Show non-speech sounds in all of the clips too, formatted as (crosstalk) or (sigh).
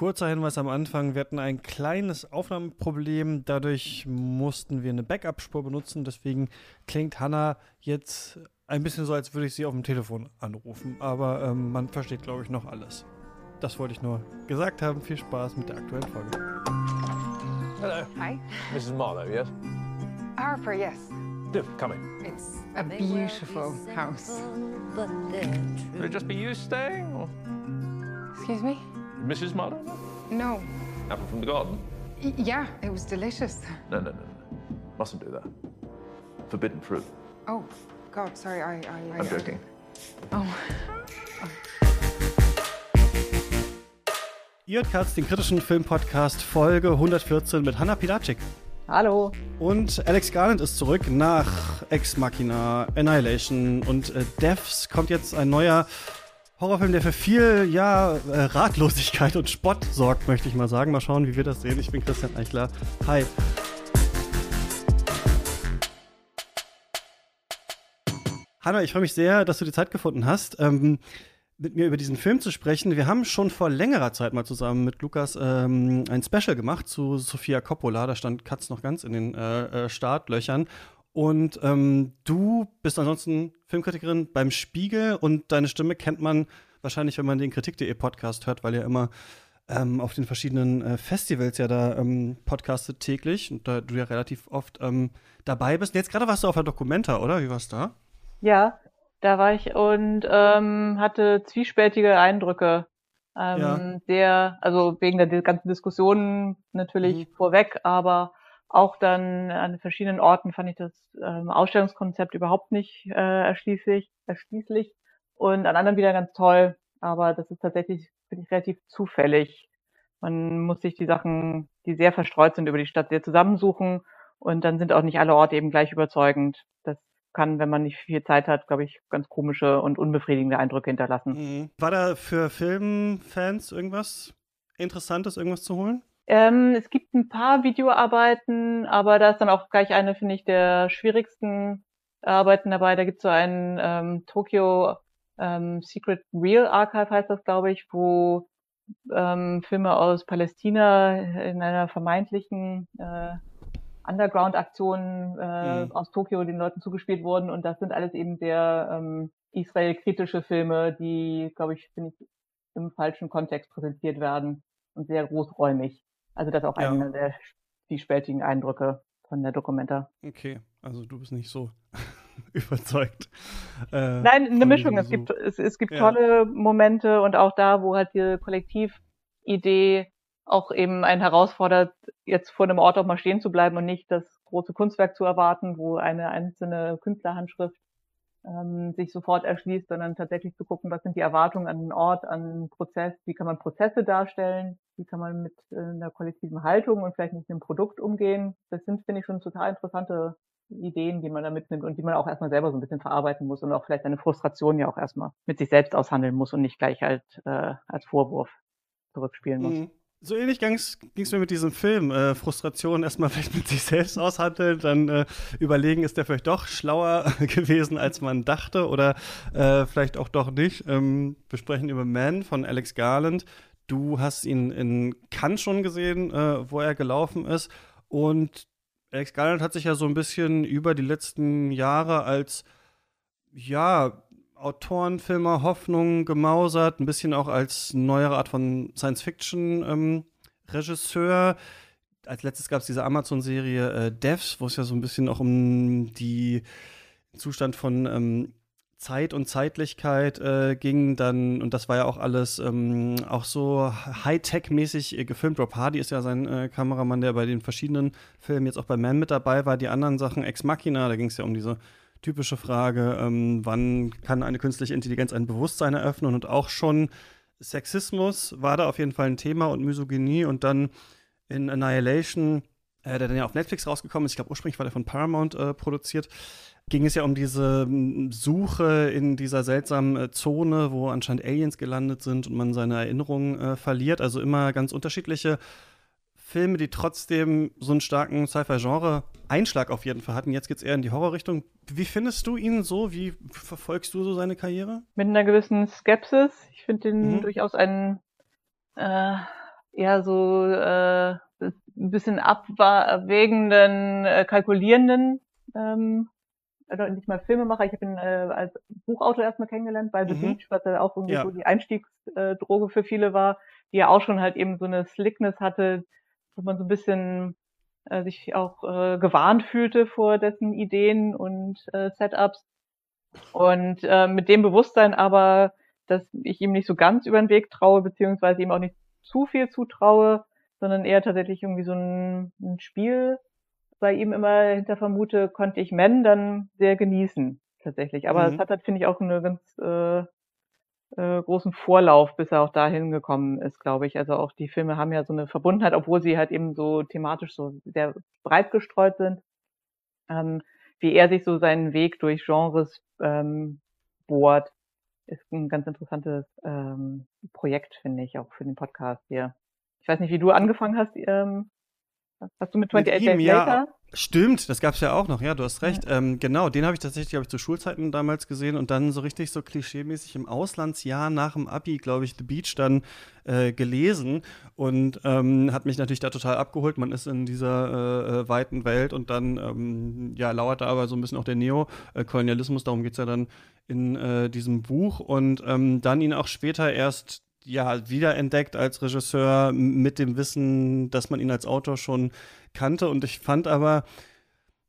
Kurzer Hinweis am Anfang, wir hatten ein kleines Aufnahmeproblem, dadurch mussten wir eine Backup-Spur benutzen, deswegen klingt Hannah jetzt ein bisschen so, als würde ich sie auf dem Telefon anrufen, aber ähm, man versteht, glaube ich, noch alles. Das wollte ich nur gesagt haben. Viel Spaß mit der aktuellen Folge. Hello. Hi. Mrs. Marlowe, yes? Harper, yes. Do, come in. It's a beautiful house. Will it just be you staying, or Excuse me? Mrs. Marlowe? No. Apple from the garden? Y- yeah, it was delicious. No, no, no, no. Mustn't do that. Forbidden fruit. Oh, God, sorry, I. I, I I'm joking. Oh. Ihr hört Katz, den kritischen Filmpodcast Folge 114 mit Hannah Pilacic. Hallo. Und Alex Garland ist zurück nach Ex Machina, Annihilation und äh, Devs kommt jetzt ein neuer Horrorfilm, der für viel, ja, äh, Ratlosigkeit und Spott sorgt, möchte ich mal sagen. Mal schauen, wie wir das sehen. Ich bin Christian Eichler. Hi. Hanna, ich freue mich sehr, dass du die Zeit gefunden hast, ähm, mit mir über diesen Film zu sprechen. Wir haben schon vor längerer Zeit mal zusammen mit Lukas ähm, ein Special gemacht zu Sofia Coppola. Da stand Katz noch ganz in den äh, äh, Startlöchern. Und ähm, du bist ansonsten Filmkritikerin beim Spiegel und deine Stimme kennt man wahrscheinlich, wenn man den Kritik.de Podcast hört, weil ihr immer ähm, auf den verschiedenen äh, Festivals ja da ähm, podcastet täglich und da du ja relativ oft ähm, dabei bist. Und jetzt gerade warst du auf der Dokumenta, oder? Wie war's da? Ja, da war ich und ähm, hatte zwiespältige Eindrücke. Ähm, Ja. Sehr, also wegen der ganzen Diskussionen natürlich Mhm. vorweg, aber auch dann an verschiedenen Orten fand ich das ähm, Ausstellungskonzept überhaupt nicht äh, erschließlich, erschließlich und an anderen wieder ganz toll. Aber das ist tatsächlich, finde ich, relativ zufällig. Man muss sich die Sachen, die sehr verstreut sind über die Stadt, sehr zusammensuchen und dann sind auch nicht alle Orte eben gleich überzeugend. Das kann, wenn man nicht viel Zeit hat, glaube ich, ganz komische und unbefriedigende Eindrücke hinterlassen. Mhm. War da für Filmfans irgendwas Interessantes, irgendwas zu holen? Ähm, es gibt ein paar Videoarbeiten, aber da ist dann auch gleich eine, finde ich, der schwierigsten Arbeiten dabei. Da gibt es so ein ähm, Tokyo ähm, Secret Real Archive, heißt das, glaube ich, wo ähm, Filme aus Palästina in einer vermeintlichen äh, Underground-Aktion äh, Mhm. aus Tokio den Leuten zugespielt wurden. Und das sind alles eben sehr ähm, Israel-kritische Filme, die, glaube ich, finde ich, im falschen Kontext präsentiert werden und sehr großräumig. Also das ist auch Ja. einer der zwiespältigen Eindrücke von der Dokumenta. Okay, also du bist nicht so (laughs) überzeugt. äh, Nein, eine Mischung. Es gibt, es, es gibt Ja. tolle Momente und auch da, wo halt die Kollektividee auch eben einen herausfordert, jetzt vor einem Ort auch mal stehen zu bleiben und nicht das große Kunstwerk zu erwarten, wo eine einzelne Künstlerhandschrift ähm, sich sofort erschließt, sondern tatsächlich zu gucken, was sind die Erwartungen an den Ort, an den Prozess, wie kann man Prozesse darstellen, wie kann man mit äh, einer kollektiven Haltung und vielleicht mit einem Produkt umgehen. Das sind, finde ich, schon total interessante Ideen, die man da mitnimmt und die man auch erstmal selber so ein bisschen verarbeiten muss und auch vielleicht eine Frustration ja auch erstmal mit sich selbst aushandeln muss und nicht gleich halt äh, als Vorwurf zurückspielen muss. Mhm. So ähnlich ging es mir mit diesem Film. Äh, Frustration erstmal (laughs) vielleicht mit sich selbst aushandeln, dann äh, überlegen, ist der vielleicht doch schlauer (laughs) gewesen, als man dachte oder äh, vielleicht auch doch nicht. Ähm, wir sprechen über Man von Alex Garland. Du hast ihn in Cannes schon gesehen, äh, wo er gelaufen ist. Und Alex Garland hat sich ja so ein bisschen über die letzten Jahre als, ja, Autorenfilmer Hoffnung gemausert, ein bisschen auch als neuere Art von Science-Fiction-Regisseur. als letztes gab es diese Amazon-Serie äh, Devs, wo es ja so ein bisschen auch um die Zustand von ähm, Zeit und Zeitlichkeit äh, ging dann, und das war ja auch alles ähm, auch so Hightech-mäßig äh, gefilmt. Rob Hardy ist ja sein äh, Kameramann, der bei den verschiedenen Filmen jetzt auch bei Man mit dabei war. Die anderen Sachen, Ex Machina, da ging es ja um diese typische Frage, ähm, wann kann eine künstliche Intelligenz ein Bewusstsein eröffnen und auch schon Sexismus war da auf jeden Fall ein Thema und Misogynie und dann in Annihilation, äh, der dann ja auf Netflix rausgekommen ist, ich glaube ursprünglich war der von Paramount äh, produziert, ging es ja um diese Suche in dieser seltsamen äh, Zone, wo anscheinend Aliens gelandet sind und man seine Erinnerungen äh, verliert. Also immer ganz unterschiedliche Filme, die trotzdem so einen starken Sci-Fi-Genre-Einschlag auf jeden Fall hatten. Jetzt geht es eher in die Horrorrichtung. Wie findest du ihn so? Wie verfolgst du so seine Karriere? Mit einer gewissen Skepsis. Ich finde ihn Mhm. durchaus einen äh, eher so äh, ein bisschen abwägenden, äh, kalkulierenden, ähm, also nicht mal Filmemacher, ich habe ihn äh, als Buchautor erstmal kennengelernt bei The Mhm. Beach, was ja auch irgendwie Ja. so die Einstiegsdroge für viele war, die ja auch schon halt eben so eine Slickness hatte, wo man so ein bisschen äh, sich auch äh, gewarnt fühlte vor dessen Ideen und äh, Setups. Und äh, mit dem Bewusstsein aber, dass ich ihm nicht so ganz über den Weg traue, beziehungsweise ihm auch nicht zu viel zutraue, sondern eher tatsächlich irgendwie so ein, ein Spiel bei ihm immer hinter vermute, konnte ich Men dann sehr genießen, tatsächlich. Aber Mhm. es hat halt, finde ich, auch einen ganz äh, äh, großen Vorlauf, bis er auch dahin gekommen ist, glaube ich. Also auch die Filme haben ja so eine Verbundenheit, obwohl sie halt eben so thematisch so sehr breit gestreut sind. Ähm, wie er sich so seinen Weg durch Genres ähm, bohrt, ist ein ganz interessantes ähm, Projekt, finde ich, auch für den Podcast hier. Ich weiß nicht, wie du angefangen hast. Ähm, hast du mit Mit 28 ihm, Days ja. Stimmt, das gab's ja auch noch, ja, du hast recht. Ähm, genau, den habe ich tatsächlich, glaube ich, zu Schulzeiten damals gesehen und dann so richtig so klischeemäßig im Auslandsjahr nach dem Abi, glaube ich, The Beach dann äh, gelesen und ähm, hat mich natürlich da total abgeholt. Man ist in dieser äh, äh, weiten Welt und dann, ähm, ja, lauert da aber so ein bisschen auch der Neokolonialismus, darum geht's ja dann in äh, diesem Buch und ähm, dann ihn auch später erst ja, wiederentdeckt als Regisseur mit dem Wissen, dass man ihn als Autor schon kannte. Und ich fand aber,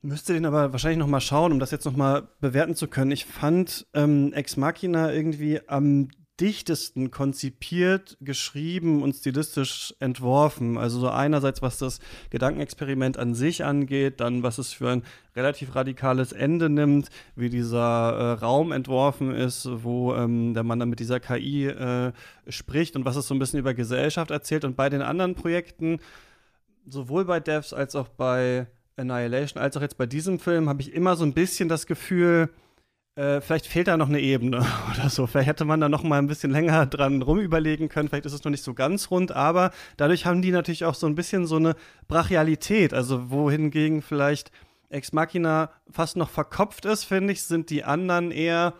müsste den aber wahrscheinlich noch mal schauen, um das jetzt noch mal bewerten zu können. Ich fand ähm, Ex Machina irgendwie am dichtesten konzipiert, geschrieben und stilistisch entworfen. Also so einerseits, was das Gedankenexperiment an sich angeht, dann was es für ein relativ radikales Ende nimmt, wie dieser äh, Raum entworfen ist, wo ähm, der Mann dann mit dieser KI äh, spricht und was es so ein bisschen über Gesellschaft erzählt. Und bei den anderen Projekten, sowohl bei Devs als auch bei Annihilation, als auch jetzt bei diesem Film, habe ich immer so ein bisschen das Gefühl, äh, vielleicht fehlt da noch eine Ebene (laughs) oder so. Vielleicht hätte man da noch mal ein bisschen länger dran rumüberlegen können. Vielleicht ist es noch nicht so ganz rund, aber dadurch haben die natürlich auch so ein bisschen so eine Brachialität. Also wohingegen vielleicht Ex Machina fast noch verkopft ist, finde ich, sind die anderen eher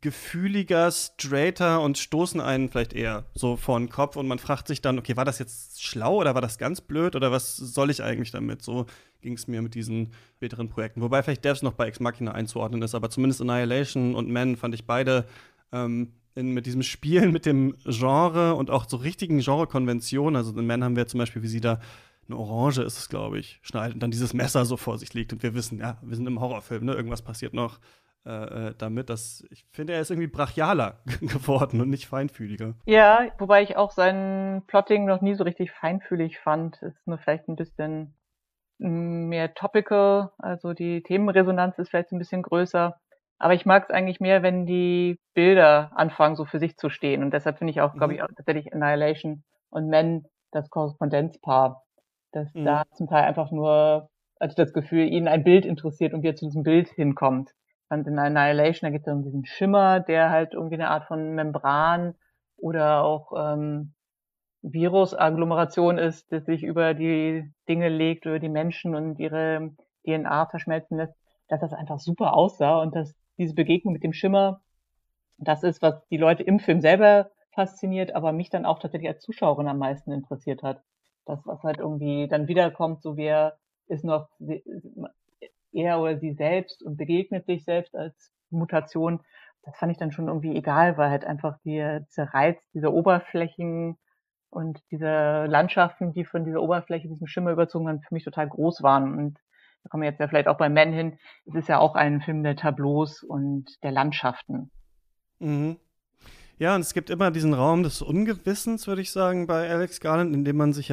gefühliger, straighter und stoßen einen vielleicht eher so vor den Kopf und man fragt sich dann, okay, war das jetzt schlau oder war das ganz blöd oder was soll ich eigentlich damit? So ging es mir mit diesen späteren Projekten. Wobei vielleicht Devs noch bei Ex Machina einzuordnen ist, aber zumindest Annihilation und Men fand ich beide ähm, in, mit diesem Spielen mit dem Genre und auch so richtigen Genrekonventionen. Also in Men haben wir zum Beispiel, wie sie da eine Orange ist es, glaube ich, schneidet und dann dieses Messer so vor sich liegt und wir wissen, ja, wir sind im Horrorfilm, ne? Irgendwas passiert noch äh, äh, damit. Das, ich finde, er ist irgendwie brachialer (laughs) geworden und nicht feinfühliger. Ja, wobei ich auch sein Plotting noch nie so richtig feinfühlig fand. Ist nur vielleicht ein bisschen mm, mehr topical, also die Themenresonanz ist vielleicht ein bisschen größer. Aber ich mag es eigentlich mehr, wenn die Bilder anfangen, so für sich zu stehen. Und deshalb finde ich auch, glaube Mhm. ich, auch tatsächlich Annihilation und Men das Korrespondenzpaar. Dass Mhm. da zum Teil einfach nur, also das Gefühl, ihn ein Bild interessiert und wie er zu diesem Bild hinkommt. Und in Annihilation, da geht es diesen Schimmer, der halt irgendwie eine Art von Membran oder auch ähm, Virusagglomeration ist, das sich über die Dinge legt, über die Menschen und ihre DNA verschmelzen lässt, dass das einfach super aussah und dass diese Begegnung mit dem Schimmer das ist, was die Leute im Film selber fasziniert, aber mich dann auch tatsächlich als Zuschauerin am meisten interessiert hat. Das, was halt irgendwie dann wiederkommt, so wer ist noch er oder sie selbst und begegnet sich selbst als Mutation. Das fand ich dann schon irgendwie egal, weil halt einfach die, dieser Reiz dieser Oberflächen und diese Landschaften, die von dieser Oberfläche, diesem Schimmer überzogen waren, für mich total groß waren. Und da kommen wir jetzt ja vielleicht auch bei Men hin. Es ist ja auch ein Film der Tableaus und der Landschaften. Mhm. Ja, und es gibt immer diesen Raum des Ungewissens, würde ich sagen, bei Alex Garland, in dem man sich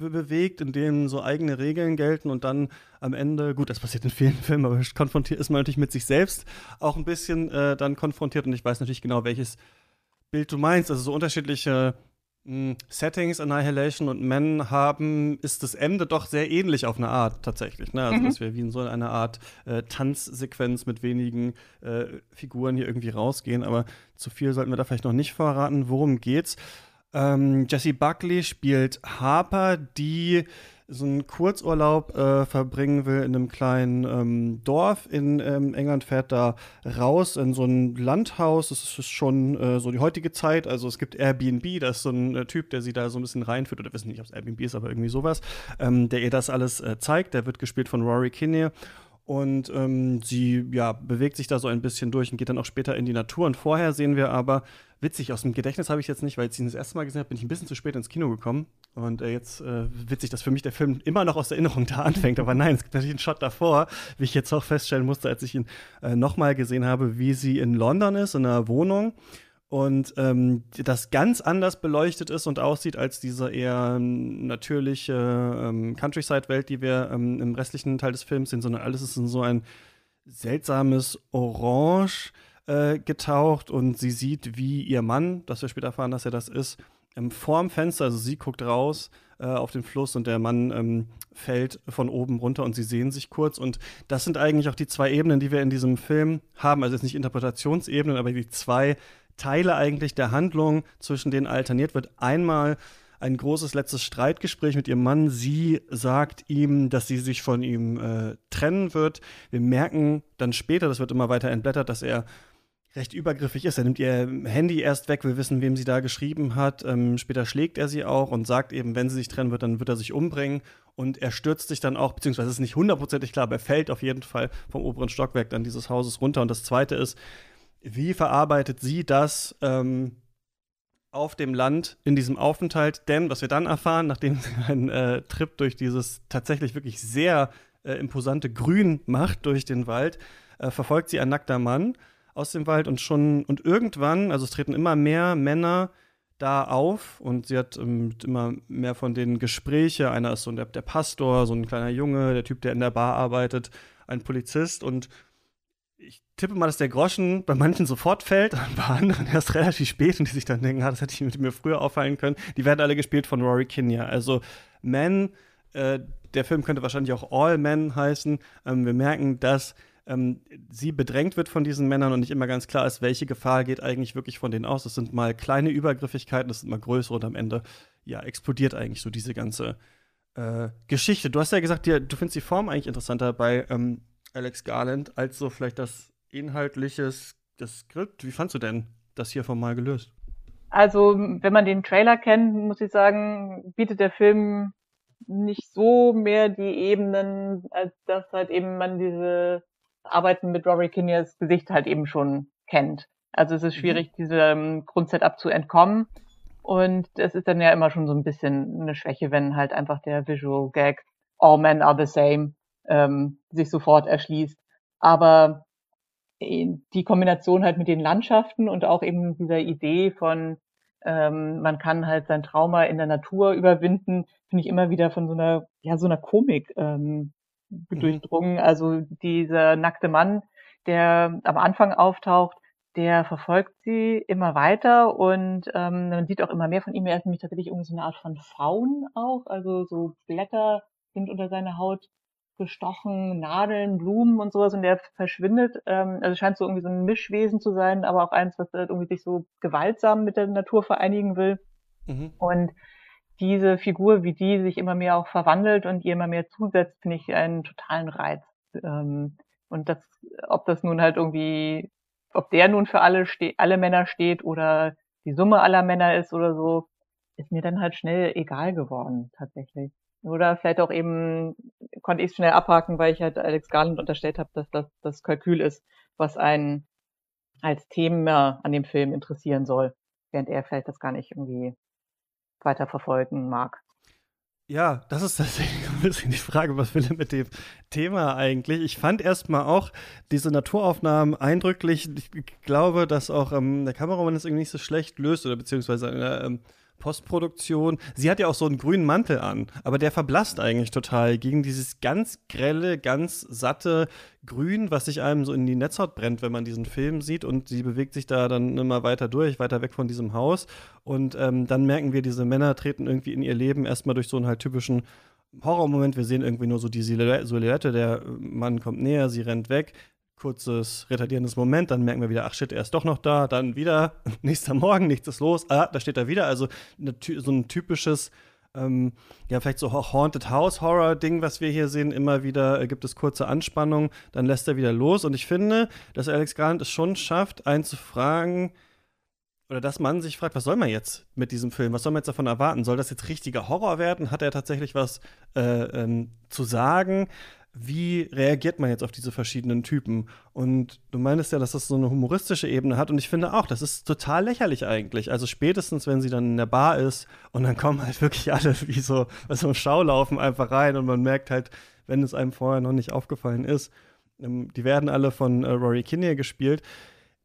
hervorbewegt, in dem so eigene Regeln gelten und dann am Ende, gut, das passiert in vielen (laughs) Filmen, aber konfrontiert ist man natürlich mit sich selbst auch ein bisschen äh, dann konfrontiert und ich weiß natürlich genau, welches Bild du meinst. Also so unterschiedliche mh, Settings, Annihilation und Men haben, ist das Ende doch sehr ähnlich auf eine Art tatsächlich. Ne? Also, Mhm. dass wir wie in so eine Art äh, Tanzsequenz mit wenigen äh, Figuren hier irgendwie rausgehen. Aber zu viel sollten wir da vielleicht noch nicht verraten. Worum geht's? Ähm, Jessie Buckley spielt Harper, die so einen Kurzurlaub äh, verbringen will in einem kleinen ähm, Dorf in ähm, England, fährt da raus in so ein Landhaus. Das ist schon äh, so die heutige Zeit. Also es gibt Airbnb, da ist so ein äh, Typ, der sie da so ein bisschen reinführt, oder wissen nicht, ob es Airbnb ist, aber irgendwie sowas, ähm, der ihr das alles äh, zeigt. Der wird gespielt von Rory Kinnear. Und ähm, sie ja, bewegt sich da so ein bisschen durch und geht dann auch später in die Natur. Und vorher sehen wir aber, witzig, aus dem Gedächtnis habe ich jetzt nicht, weil ich ihn das erste Mal gesehen habe, bin ich ein bisschen zu spät ins Kino gekommen. Und äh, jetzt äh, witzig, dass für mich der Film immer noch aus Erinnerung da anfängt. Aber nein, es gibt natürlich einen Shot davor, wie ich jetzt auch feststellen musste, als ich ihn äh, nochmal gesehen habe, wie sie in London ist, in einer Wohnung und ähm, das ganz anders beleuchtet ist und aussieht als diese eher natürliche ähm, Countryside-Welt, die wir ähm, im restlichen Teil des Films sehen, sondern alles ist in so ein seltsames Orange äh, getaucht und sie sieht, wie ihr Mann, das wir später erfahren, dass er das ist, ähm, vorm Fenster, also sie guckt raus äh, auf den Fluss und der Mann ähm, fällt von oben runter und sie sehen sich kurz. Und das sind eigentlich auch die zwei Ebenen, die wir in diesem Film haben. Also jetzt nicht Interpretationsebenen, aber die zwei Teile eigentlich der Handlung, zwischen denen alterniert wird. Einmal ein großes letztes Streitgespräch mit ihrem Mann. Sie sagt ihm, dass sie sich von ihm äh, trennen wird. Wir merken dann später, das wird immer weiter entblättert, dass er recht übergriffig ist. Er nimmt ihr Handy erst weg, wir wissen, wem sie da geschrieben hat. Ähm, später schlägt er sie auch und sagt eben, wenn sie sich trennen wird, dann wird er sich umbringen. Und er stürzt sich dann auch, beziehungsweise es ist nicht hundertprozentig klar, aber er fällt auf jeden Fall vom oberen Stockwerk dann dieses Hauses runter. Und das Zweite ist, wie verarbeitet sie das ähm, auf dem Land in diesem Aufenthalt? Denn was wir dann erfahren, nachdem sie (laughs) einen äh, Trip durch dieses tatsächlich wirklich sehr äh, imposante Grün macht durch den Wald, äh, verfolgt sie ein nackter Mann aus dem Wald und schon und irgendwann, also es treten immer mehr Männer da auf und sie hat ähm, immer mehr von den Gespräche. Einer ist so der, der Pastor, so ein kleiner Junge, der Typ, der in der Bar arbeitet, ein Polizist und ich tippe mal, dass der Groschen bei manchen sofort fällt, (laughs) bei anderen erst relativ spät und die sich dann denken, ah, das hätte ich mir früher auffallen können. Die werden alle gespielt von Rory Kinnear. Also Men, äh, der Film könnte wahrscheinlich auch All Men heißen. Ähm, wir merken, dass ähm, sie bedrängt wird von diesen Männern und nicht immer ganz klar ist, welche Gefahr geht eigentlich wirklich von denen aus. Das sind mal kleine Übergriffigkeiten, das sind mal größere und am Ende ja explodiert eigentlich so diese ganze äh, Geschichte. Du hast ja gesagt, dir, du findest die Form eigentlich interessanter bei ähm, Alex Garland als so vielleicht das inhaltliches das Skript. Wie fandst du denn das hier formal gelöst? Also, wenn man den Trailer kennt, muss ich sagen, bietet der Film nicht so mehr die Ebenen, als dass halt eben man diese Arbeiten mit Rory Kinnears Gesicht halt eben schon kennt. Also es ist mhm. schwierig, mhm. diesem Grundsetup zu entkommen. Und es ist dann ja immer schon so ein bisschen eine Schwäche, wenn halt einfach der Visual Gag All Men are the same ähm, sich sofort erschließt. Aber äh, die Kombination halt mit den Landschaften und auch eben dieser Idee von ähm, man kann halt sein Trauma in der Natur überwinden, finde ich immer wieder von so einer ja so einer Komik ähm, mhm. durchdrungen. Also dieser nackte Mann, der am Anfang auftaucht, der verfolgt sie immer weiter und ähm, man sieht auch immer mehr von ihm. Er ist nämlich tatsächlich irgendwie so eine Art von Faun auch, also so Blätter sind unter seiner Haut gestochen, Nadeln, Blumen und sowas und der verschwindet. Ähm, also scheint so irgendwie so ein Mischwesen zu sein, aber auch eins, was halt irgendwie sich so gewaltsam mit der Natur vereinigen will. Mhm. Und diese Figur, wie die sich immer mehr auch verwandelt und ihr immer mehr zusetzt, finde ich einen totalen Reiz. Ähm, und das, ob das nun halt irgendwie, ob der nun für alle alle Männer steht oder die Summe aller Männer ist oder so, ist mir dann halt schnell egal geworden, tatsächlich. Oder vielleicht auch eben konnte ich es schnell abhaken, weil ich halt Alex Garland unterstellt habe, dass das das Kalkül ist, was einen als Thema an dem Film interessieren soll, während er vielleicht das gar nicht irgendwie weiter verfolgen mag. Ja, das ist tatsächlich (laughs) ein bisschen die Frage, was will er mit dem Thema eigentlich? Ich fand erstmal auch diese Naturaufnahmen eindrücklich. Ich glaube, dass auch ähm, der Kameramann das irgendwie nicht so schlecht löst oder beziehungsweise äh, ähm, Postproduktion. Sie hat ja auch so einen grünen Mantel an, aber der verblasst eigentlich total gegen dieses ganz grelle, ganz satte Grün, was sich einem so in die Netzhaut brennt, wenn man diesen Film sieht. Und sie bewegt sich da dann immer weiter durch, weiter weg von diesem Haus. Und ähm, dann merken wir, diese Männer treten irgendwie in ihr Leben erstmal durch so einen halt typischen Horrormoment. Wir sehen irgendwie nur so die Silhouette, der Mann kommt näher, sie rennt weg kurzes retardierendes Moment, dann merken wir wieder, ach shit, er ist doch noch da, dann wieder, (laughs) nächster Morgen, nichts ist los, ah, da steht er wieder. Also so ein typisches ähm, ja, vielleicht so Haunted House Horror Ding, was wir hier sehen, immer wieder äh, gibt es kurze Anspannung, dann lässt er wieder los. Und ich finde, dass Alex Garland es schon schafft, einen zu fragen, oder dass man sich fragt, was soll man jetzt mit diesem Film? Was soll man jetzt davon erwarten? Soll das jetzt richtiger Horror werden? Hat er tatsächlich was äh, ähm, zu sagen? Wie reagiert man jetzt auf diese verschiedenen Typen? Und du meinst ja, dass das so eine humoristische Ebene hat. Und ich finde auch, das ist total lächerlich eigentlich. Also spätestens, wenn sie dann in der Bar ist und dann kommen halt wirklich alle (laughs) wie so, so ein Schaulaufen einfach rein und man merkt halt, wenn es einem vorher noch nicht aufgefallen ist, ähm, die werden alle von äh, Rory Kinnear gespielt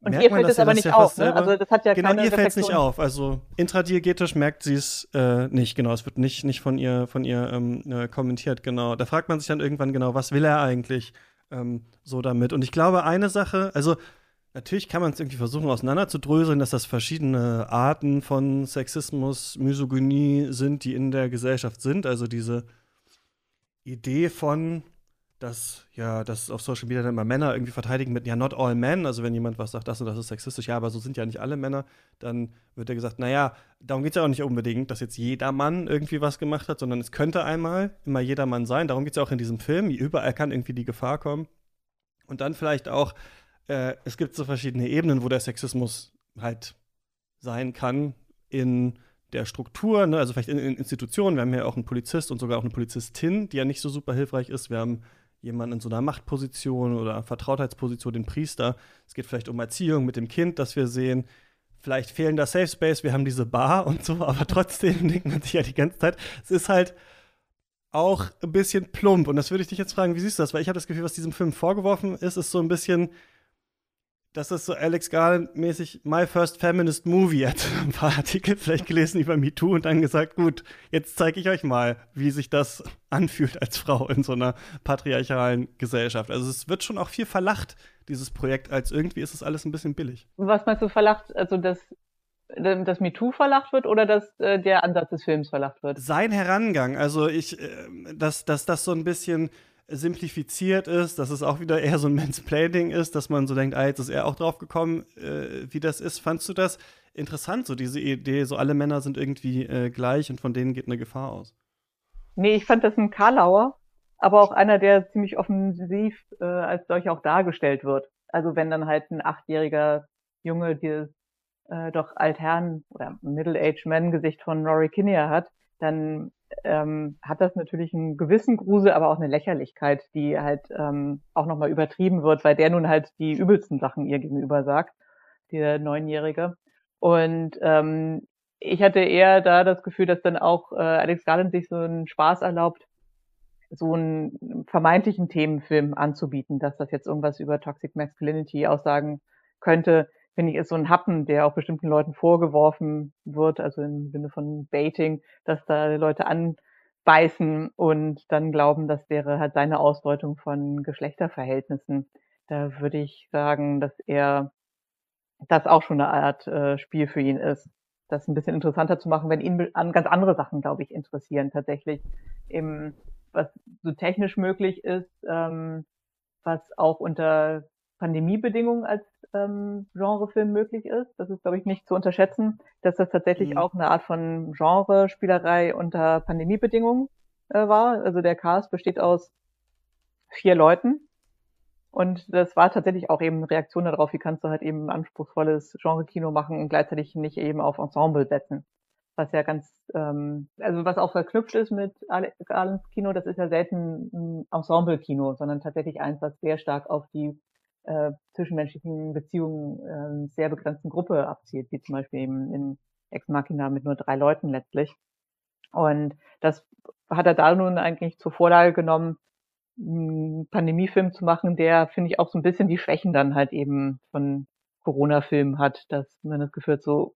und merkt ihr fällt es aber nicht ja auf, ne? Also das hat ja genau, keine ihr fällt es nicht auf. Also intradiegetisch merkt sie es äh, nicht, genau. Es wird nicht, nicht von ihr, von ihr ähm, äh, kommentiert, genau. Da fragt man sich dann irgendwann genau, was will er eigentlich ähm, so damit? Und ich glaube, eine Sache, also natürlich kann man es irgendwie versuchen auseinanderzudröseln, dass das verschiedene Arten von Sexismus, Misogynie sind, die in der Gesellschaft sind. Also diese Idee von dass ja, dass auf Social Media dann immer Männer irgendwie verteidigen mit ja not all men, also wenn jemand was sagt, das und das ist sexistisch, ja, aber so sind ja nicht alle Männer, dann wird ja gesagt, naja, darum geht es ja auch nicht unbedingt, dass jetzt jeder Mann irgendwie was gemacht hat, sondern es könnte einmal immer jeder Mann sein. Darum geht es ja auch in diesem Film. Überall kann irgendwie die Gefahr kommen. Und dann vielleicht auch, äh, es gibt so verschiedene Ebenen, wo der Sexismus halt sein kann in der Struktur, ne? also vielleicht in, in Institutionen. Wir haben ja auch einen Polizist und sogar auch eine Polizistin, die ja nicht so super hilfreich ist. Wir haben jemanden in so einer Machtposition oder Vertrautheitsposition, den Priester. Es geht vielleicht um Erziehung mit dem Kind, das wir sehen. Vielleicht fehlen da Safe Space, wir haben diese Bar und so, (laughs) aber trotzdem (laughs) denkt man sich ja die ganze Zeit, es ist halt auch ein bisschen plump. Und das würde ich dich jetzt fragen, wie siehst du das? Weil ich habe das Gefühl, was diesem Film vorgeworfen ist, ist so ein bisschen, das ist so Alex Garland-mäßig My First Feminist Movie. Er hat ein paar Artikel vielleicht gelesen über MeToo und dann gesagt, gut, jetzt zeige ich euch mal, wie sich das anfühlt als Frau in so einer patriarchalen Gesellschaft. Also es wird schon auch viel verlacht, dieses Projekt, als irgendwie ist es alles ein bisschen billig. Was meinst du verlacht? Also dass dass MeToo verlacht wird oder dass äh, der Ansatz des Films verlacht wird? Sein Herangang, also ich, äh, dass, dass das so ein bisschen simplifiziert ist, dass es auch wieder eher so ein Mansplaining ist, dass man so denkt, ah, jetzt ist er auch drauf gekommen, äh, wie das ist. Fandst du das interessant, so diese Idee, so alle Männer sind irgendwie äh, gleich und von denen geht eine Gefahr aus? Nee, ich fand das ein Karlauer, aber auch einer, der ziemlich offensiv äh, als solcher auch dargestellt wird. Also wenn dann halt ein achtjähriger Junge dieses äh, doch Altherren- oder Middle-Age-Man-Gesicht von Rory Kinnear hat, dann ähm, hat das natürlich einen gewissen Grusel, aber auch eine Lächerlichkeit, die halt ähm, auch nochmal übertrieben wird, weil der nun halt die übelsten Sachen ihr gegenüber sagt, der Neunjährige. Und ähm, ich hatte eher da das Gefühl, dass dann auch äh, Alex Garland sich so einen Spaß erlaubt, so einen vermeintlichen Themenfilm anzubieten, dass das jetzt irgendwas über Toxic Masculinity aussagen könnte, finde ich, ist so ein Happen, der auch bestimmten Leuten vorgeworfen wird, also im Sinne von Baiting, dass da Leute anbeißen und dann glauben, das wäre halt seine Ausdeutung von Geschlechterverhältnissen. Da würde ich sagen, dass er das auch schon eine Art äh, Spiel für ihn ist, das ein bisschen interessanter zu machen, wenn ihn an ganz andere Sachen, glaube ich, interessieren tatsächlich. Im, was so technisch möglich ist, ähm, was auch unter Pandemiebedingungen als ähm, Genrefilm möglich ist. Das ist, glaube ich, nicht zu unterschätzen, dass das tatsächlich mhm. auch eine Art von Genrespielerei unter Pandemiebedingungen äh, war. Also der Cast besteht aus vier Leuten. Und das war tatsächlich auch eben eine Reaktion darauf, wie kannst du halt eben anspruchsvolles Genre-Kino machen und gleichzeitig nicht eben auf Ensemble setzen. Was ja ganz, ähm, also was auch verknüpft ist mit Garlands Kino, das ist ja selten ein Ensemble-Kino, sondern tatsächlich eins, was sehr stark auf die äh, zwischenmenschlichen Beziehungen äh, sehr begrenzten Gruppe abzielt, wie zum Beispiel eben in Ex Machina mit nur drei Leuten letztlich. Und das hat er da nun eigentlich zur Vorlage genommen, einen Pandemiefilm zu machen, der, finde ich, auch so ein bisschen die Schwächen dann halt eben von Corona-Filmen hat, dass man das Gefühl hat, so,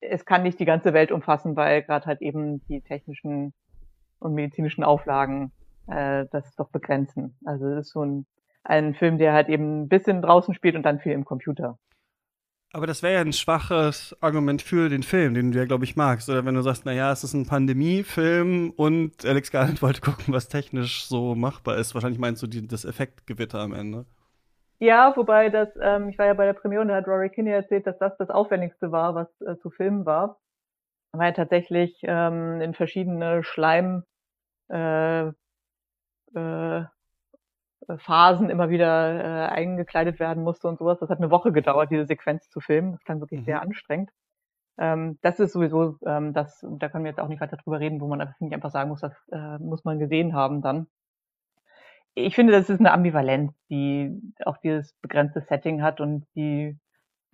es kann nicht die ganze Welt umfassen, weil gerade halt eben die technischen und medizinischen Auflagen äh, das doch begrenzen. Also es ist so ein ein Film, der halt eben ein bisschen draußen spielt und dann viel im Computer. Aber das wäre ja ein schwaches Argument für den Film, den du ja, glaube ich, magst. Oder wenn du sagst, naja, es ist ein Pandemiefilm und Alex Garland (laughs) wollte gucken, was technisch so machbar ist. Wahrscheinlich meinst du die, das Effektgewitter am Ende. Ja, wobei das, ähm, ich war ja bei der Premiere und da hat Rory Kinney erzählt, dass das das Aufwendigste war, was äh, zu filmen war. weil tatsächlich ähm, in verschiedene Schleim äh, äh, Phasen immer wieder äh, eingekleidet werden musste und sowas. Das hat eine Woche gedauert, diese Sequenz zu filmen. Das klang wirklich mhm. sehr anstrengend. Ähm, das ist sowieso, ähm, das, da können wir jetzt auch nicht weiter drüber reden, wo man einfach, sagen muss, das äh, muss man gesehen haben dann. Ich finde, das ist eine Ambivalenz, die auch dieses begrenzte Setting hat und die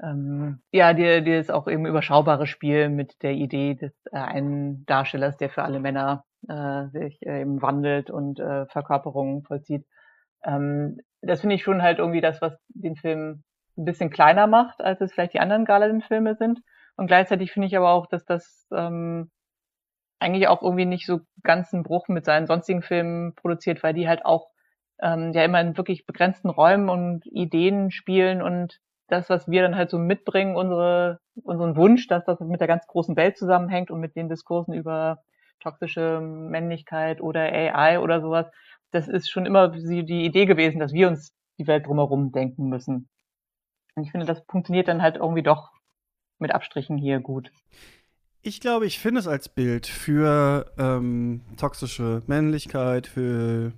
ähm, ja, die, die ist auch eben überschaubare Spiel mit der Idee des äh, einen Darstellers, der für alle Männer äh, sich äh, eben wandelt und äh, Verkörperungen vollzieht. Ähm, das finde ich schon halt irgendwie das, was den Film ein bisschen kleiner macht, als es vielleicht die anderen Galadin-Filme sind. Und gleichzeitig finde ich aber auch, dass das ähm, eigentlich auch irgendwie nicht so ganz einen Bruch mit seinen sonstigen Filmen produziert, weil die halt auch ähm, ja immer in wirklich begrenzten Räumen und Ideen spielen und das, was wir dann halt so mitbringen, unsere, unseren Wunsch, dass das mit der ganz großen Welt zusammenhängt und mit den Diskursen über toxische Männlichkeit oder AI oder sowas, das ist schon immer die Idee gewesen, dass wir uns die Welt drumherum denken müssen. Und ich finde, das funktioniert dann halt irgendwie doch mit Abstrichen hier gut. Ich glaube, ich finde es als Bild für ähm, toxische Männlichkeit, für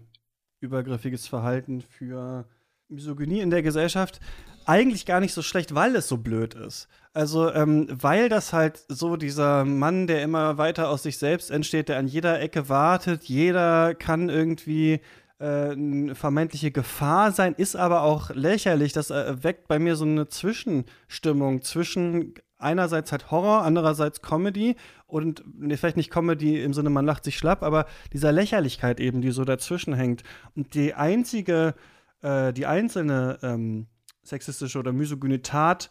übergriffiges Verhalten, für Misogynie in der Gesellschaft eigentlich gar nicht so schlecht, weil es so blöd ist. Also, ähm, weil das halt so dieser Mann, der immer weiter aus sich selbst entsteht, der an jeder Ecke wartet, jeder kann irgendwie äh, eine vermeintliche Gefahr sein, ist aber auch lächerlich. Das äh, weckt bei mir so eine Zwischenstimmung zwischen einerseits halt Horror, andererseits Comedy und nee, vielleicht nicht Comedy im Sinne, man lacht sich schlapp, aber dieser Lächerlichkeit eben, die so dazwischen hängt. Und die einzige, äh, die einzelne ähm, sexistische oder misogyne Tat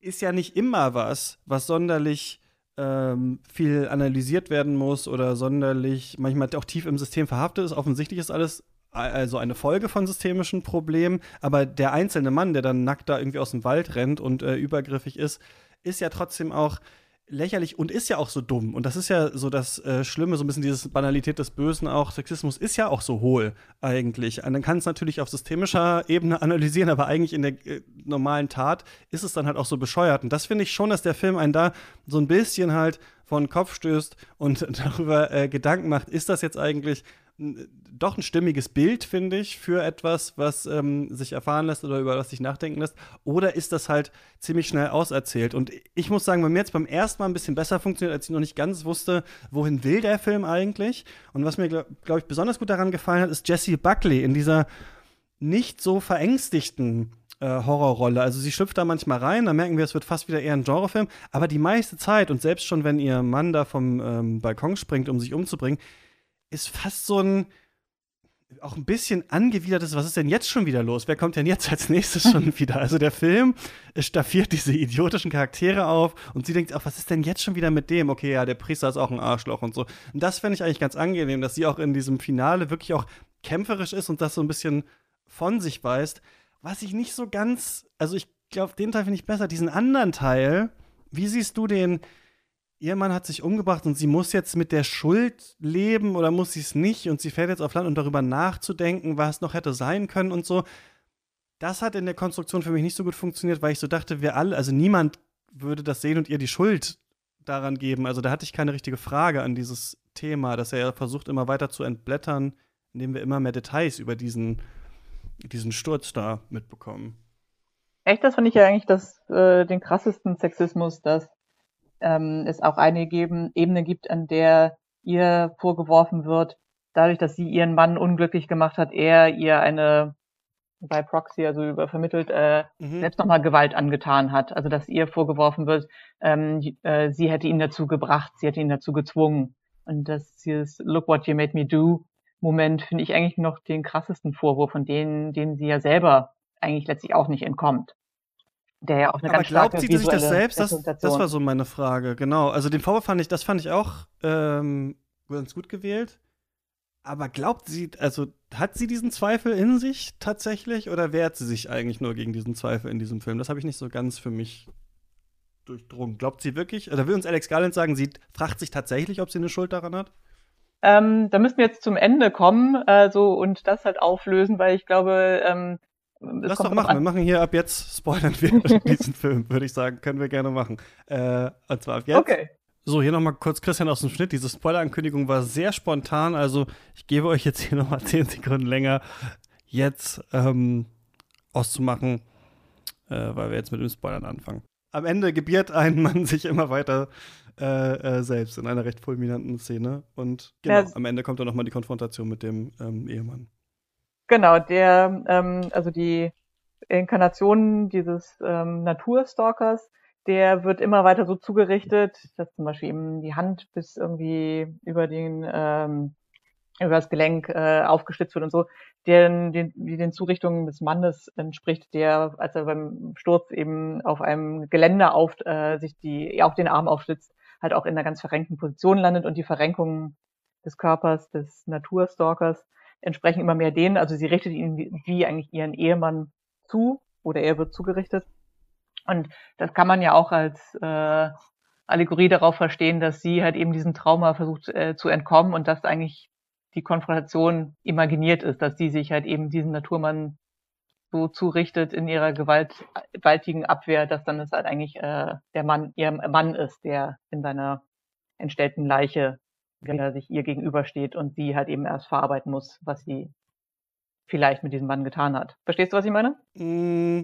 ist ja nicht immer was, was sonderlich ähm, viel analysiert werden muss oder sonderlich manchmal auch tief im System verhaftet ist. Offensichtlich ist alles also eine Folge von systemischen Problemen, aber der einzelne Mann, der dann nackt da irgendwie aus dem Wald rennt und äh, übergriffig ist, ist ja trotzdem auch lächerlich und ist ja auch so dumm. Und das ist ja so das äh, Schlimme, so ein bisschen diese Banalität des Bösen auch. Sexismus ist ja auch so hohl eigentlich. Und dann kann es natürlich auf systemischer Ebene (laughs) analysieren, aber eigentlich in der äh, normalen Tat ist es dann halt auch so bescheuert. Und das finde ich schon, dass der Film einen da so ein bisschen halt vor den Kopf stößt und (laughs) darüber äh, Gedanken macht, ist das jetzt eigentlich doch ein stimmiges Bild, finde ich, für etwas, was ähm, sich erfahren lässt oder über was sich nachdenken lässt? Oder ist das halt ziemlich schnell auserzählt? Und ich muss sagen, bei mir jetzt beim ersten Mal ein bisschen besser funktioniert, als ich noch nicht ganz wusste, wohin will der Film eigentlich? Und was mir, glaube glaub ich, besonders gut daran gefallen hat, ist Jessie Buckley in dieser nicht so verängstigten äh, Horrorrolle. Also sie schlüpft da manchmal rein, dann merken wir, es wird fast wieder eher ein Genrefilm. Aber die meiste Zeit und selbst schon, wenn ihr Mann da vom ähm, Balkon springt, um sich umzubringen, ist fast so ein auch ein bisschen angewidertes, was ist denn jetzt schon wieder los? Wer kommt denn jetzt als nächstes schon (laughs) wieder? Also der Film staffiert diese idiotischen Charaktere auf und sie denkt auch, was ist denn jetzt schon wieder mit dem? Okay, ja, der Priester ist auch ein Arschloch und so. Und das fände ich eigentlich ganz angenehm, dass sie auch in diesem Finale wirklich auch kämpferisch ist und das so ein bisschen von sich weist. Was ich nicht so ganz, also ich glaube, den Teil finde ich besser. Diesen anderen Teil, wie siehst du den? Ihr Mann hat sich umgebracht und sie muss jetzt mit der Schuld leben oder muss sie es nicht und sie fährt jetzt auf Land und darüber nachzudenken, was noch hätte sein können und so. Das hat in der Konstruktion für mich nicht so gut funktioniert, weil ich so dachte, wir alle, also niemand würde das sehen und ihr die Schuld daran geben. Also da hatte ich keine richtige Frage an dieses Thema, dass er ja versucht, immer weiter zu entblättern, indem wir immer mehr Details über diesen, diesen Sturz da mitbekommen. Echt, das fand ich ja eigentlich das, äh, den krassesten Sexismus, dass ähm, es auch eine geben, Ebene gibt, an der ihr vorgeworfen wird, dadurch, dass sie ihren Mann unglücklich gemacht hat, er ihr eine bei Proxy, also übervermittelt, äh, mhm. selbst nochmal Gewalt angetan hat. Also dass ihr vorgeworfen wird, ähm, äh, sie hätte ihn dazu gebracht, sie hätte ihn dazu gezwungen. Und das dieses Look what you made me do Moment finde ich eigentlich noch den krassesten Vorwurf, von denen, denen sie ja selber eigentlich letztlich auch nicht entkommt der ja auch eine Aber ganz glaubt sie sich das selbst? Das, das war so meine Frage, genau. Also den Vorwurf fand ich, das fand ich auch ähm, ganz gut gewählt. Aber glaubt sie, also hat sie diesen Zweifel in sich tatsächlich oder wehrt sie sich eigentlich nur gegen diesen Zweifel in diesem Film? Das habe ich nicht so ganz für mich durchdrungen. Glaubt sie wirklich, oder will uns Alex Garland sagen, sie fragt sich tatsächlich, ob sie eine Schuld daran hat? Ähm, da müssen wir jetzt zum Ende kommen äh, so, und das halt auflösen, weil ich glaube, ähm, Lass doch machen. Wir machen hier ab jetzt, (laughs) spoilern wir (laughs) diesen Film, würde ich sagen. Können wir gerne machen. Äh, und zwar ab jetzt. Okay. So, hier nochmal kurz Christian aus dem Schnitt. Diese Spoiler-Ankündigung war sehr spontan, also ich gebe euch jetzt hier nochmal (laughs) 10 Sekunden länger, jetzt ähm, auszumachen, äh, weil wir jetzt mit dem Spoilern anfangen. Am Ende gebiert ein Mann sich immer weiter äh, äh, selbst in einer recht fulminanten Szene. Und genau, ja. am Ende kommt dann nochmal die Konfrontation mit dem ähm, Ehemann. Genau, der, ähm, also die Inkarnation dieses ähm, Naturstalkers der wird immer weiter so zugerichtet, dass zum Beispiel eben die Hand bis irgendwie über den ähm, über das Gelenk äh, aufgeschlitzt wird und so, den, den, die den Zurichtungen des Mannes entspricht, der, als er beim Sturz eben auf einem Geländer auf äh, sich die auch den Arm aufschlitzt, halt auch in einer ganz verrenkten Position landet und die Verrenkungen des Körpers des Naturstalkers entsprechen immer mehr denen. Also sie richtet ihn wie, wie eigentlich ihren Ehemann zu oder er wird zugerichtet. Und das kann man ja auch als äh, Allegorie darauf verstehen, dass sie halt eben diesem Trauma versucht äh, zu entkommen und dass eigentlich die Konfrontation imaginiert ist, dass sie sich halt eben diesen Naturmann so zurichtet in ihrer Gewalt, gewaltigen Abwehr, dass dann es halt eigentlich äh, der Mann, ihr Mann ist, der in seiner entstellten Leiche wieder sich ihr gegenübersteht und sie halt eben erst verarbeiten muss, was sie vielleicht mit diesem Mann getan hat. Verstehst du, was ich meine? Mm,